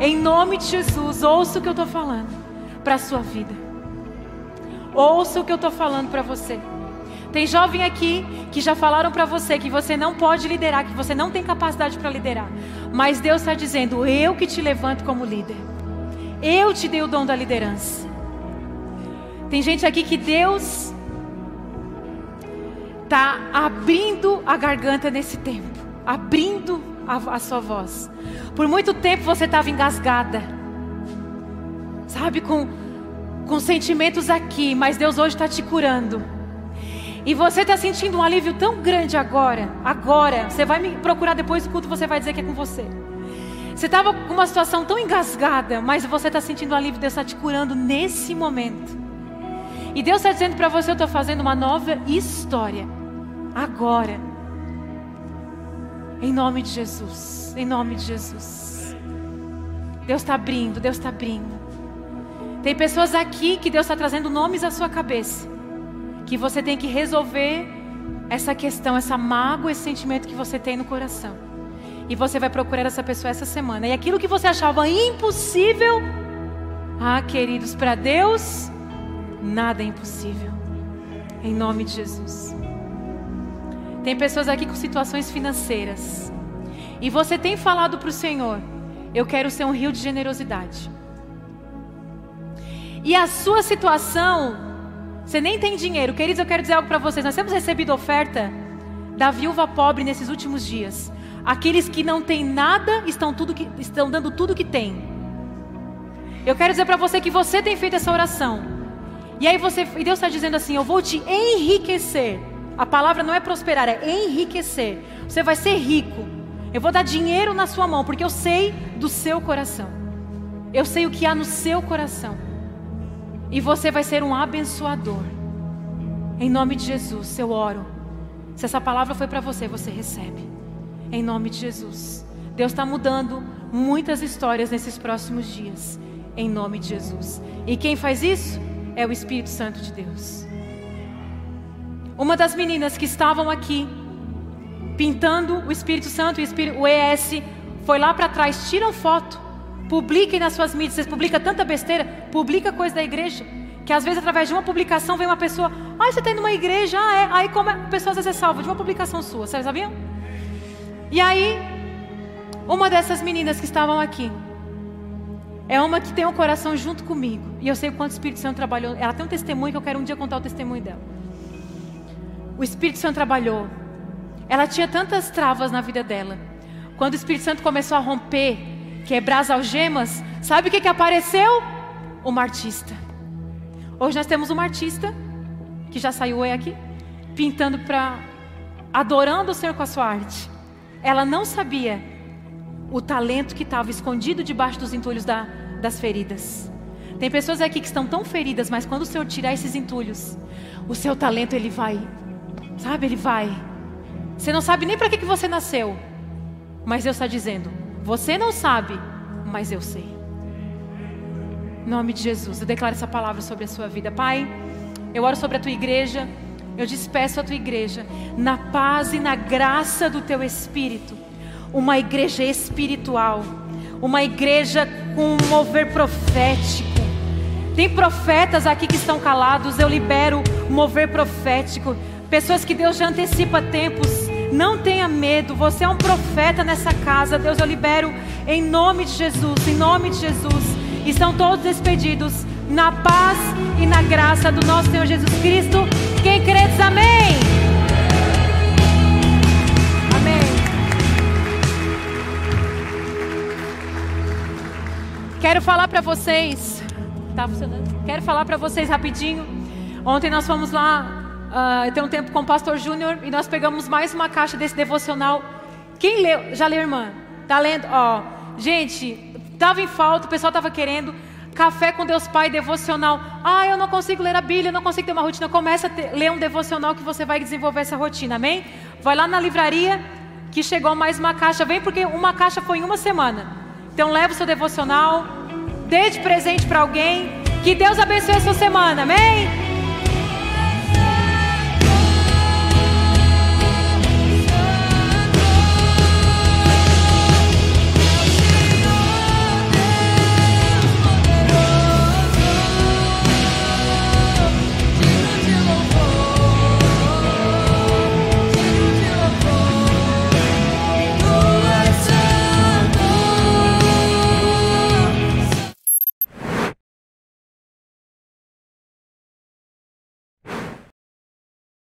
Em nome de Jesus, ouça o que eu estou falando para a sua vida. Ouça o que eu estou falando para você. Tem jovem aqui que já falaram para você que você não pode liderar, que você não tem capacidade para liderar. Mas Deus está dizendo: eu que te levanto como líder. Eu te dei o dom da liderança. Tem gente aqui que Deus está abrindo a garganta nesse tempo, abrindo a, a sua voz. Por muito tempo você estava engasgada sabe, com, com sentimentos aqui, mas Deus hoje está te curando. E você está sentindo um alívio tão grande agora, agora. Você vai me procurar depois do culto, você vai dizer que é com você. Você estava com uma situação tão engasgada, mas você está sentindo um alívio, Deus está te curando nesse momento. E Deus está dizendo para você: eu estou fazendo uma nova história, agora. Em nome de Jesus, em nome de Jesus. Deus está abrindo, Deus está abrindo. Tem pessoas aqui que Deus está trazendo nomes à sua cabeça. Que você tem que resolver essa questão, essa mágoa, esse sentimento que você tem no coração. E você vai procurar essa pessoa essa semana. E aquilo que você achava impossível, ah, queridos, para Deus, nada é impossível. Em nome de Jesus. Tem pessoas aqui com situações financeiras. E você tem falado para o Senhor: Eu quero ser um rio de generosidade. E a sua situação, você nem tem dinheiro. Queridos, eu quero dizer algo para vocês. Nós temos recebido oferta da viúva pobre nesses últimos dias. Aqueles que não têm nada estão, tudo que, estão dando tudo que têm. Eu quero dizer para você que você tem feito essa oração. E aí você, e Deus está dizendo assim: Eu vou te enriquecer. A palavra não é prosperar, é enriquecer. Você vai ser rico. Eu vou dar dinheiro na sua mão, porque eu sei do seu coração. Eu sei o que há no seu coração. E você vai ser um abençoador. Em nome de Jesus, eu oro. Se essa palavra foi para você, você recebe. Em nome de Jesus. Deus está mudando muitas histórias nesses próximos dias. Em nome de Jesus. E quem faz isso é o Espírito Santo de Deus. Uma das meninas que estavam aqui pintando o Espírito Santo, o, Espírito, o ES, foi lá para trás, tiram foto Publiquem nas suas mídias. Vocês publicam tanta besteira, publica coisa da igreja. Que às vezes através de uma publicação vem uma pessoa, ah, você está indo numa igreja, ah, é. Aí como a pessoa às vezes é salva de uma publicação sua, vocês sabiam? E aí, uma dessas meninas que estavam aqui, é uma que tem um coração junto comigo. E eu sei quanto o Espírito Santo trabalhou. Ela tem um testemunho que eu quero um dia contar o testemunho dela. O Espírito Santo trabalhou. Ela tinha tantas travas na vida dela. Quando o Espírito Santo começou a romper quebrar as algemas, Sabe o que, que apareceu? Uma artista. Hoje nós temos uma artista que já saiu aqui, pintando para adorando o Senhor com a sua arte. Ela não sabia o talento que estava escondido debaixo dos entulhos da, das feridas. Tem pessoas aqui que estão tão feridas, mas quando o Senhor tirar esses entulhos, o seu talento ele vai, sabe, ele vai. Você não sabe nem para que, que você nasceu, mas Deus está dizendo: você não sabe, mas eu sei. Em nome de Jesus, eu declaro essa palavra sobre a sua vida, Pai. Eu oro sobre a tua igreja. Eu despeço a tua igreja na paz e na graça do teu espírito. Uma igreja espiritual, uma igreja com um mover profético. Tem profetas aqui que estão calados, eu libero mover profético. Pessoas que Deus já antecipa tempos. Não tenha medo, você é um profeta nessa casa. Deus, eu libero em nome de Jesus, em nome de Jesus. E estão todos despedidos na paz e na graça do nosso Senhor Jesus Cristo. Quem crê diz amém. Amém. Quero falar para vocês, tá funcionando? Quero falar para vocês rapidinho. Ontem nós fomos lá, uh, tem um tempo com o Pastor Júnior e nós pegamos mais uma caixa desse devocional. Quem leu? Já leu, irmã? Tá lendo? Ó, gente, tava em falta, o pessoal tava querendo. Café com Deus Pai, devocional. Ah, eu não consigo ler a Bíblia, eu não consigo ter uma rotina. Começa a ter, ler um devocional que você vai desenvolver essa rotina, amém? Vai lá na livraria que chegou mais uma caixa. Vem porque uma caixa foi em uma semana. Então leva o seu devocional, dê de presente para alguém. Que Deus abençoe a sua semana, amém?